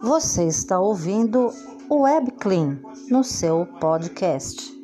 Você está ouvindo o Web Clean no seu podcast.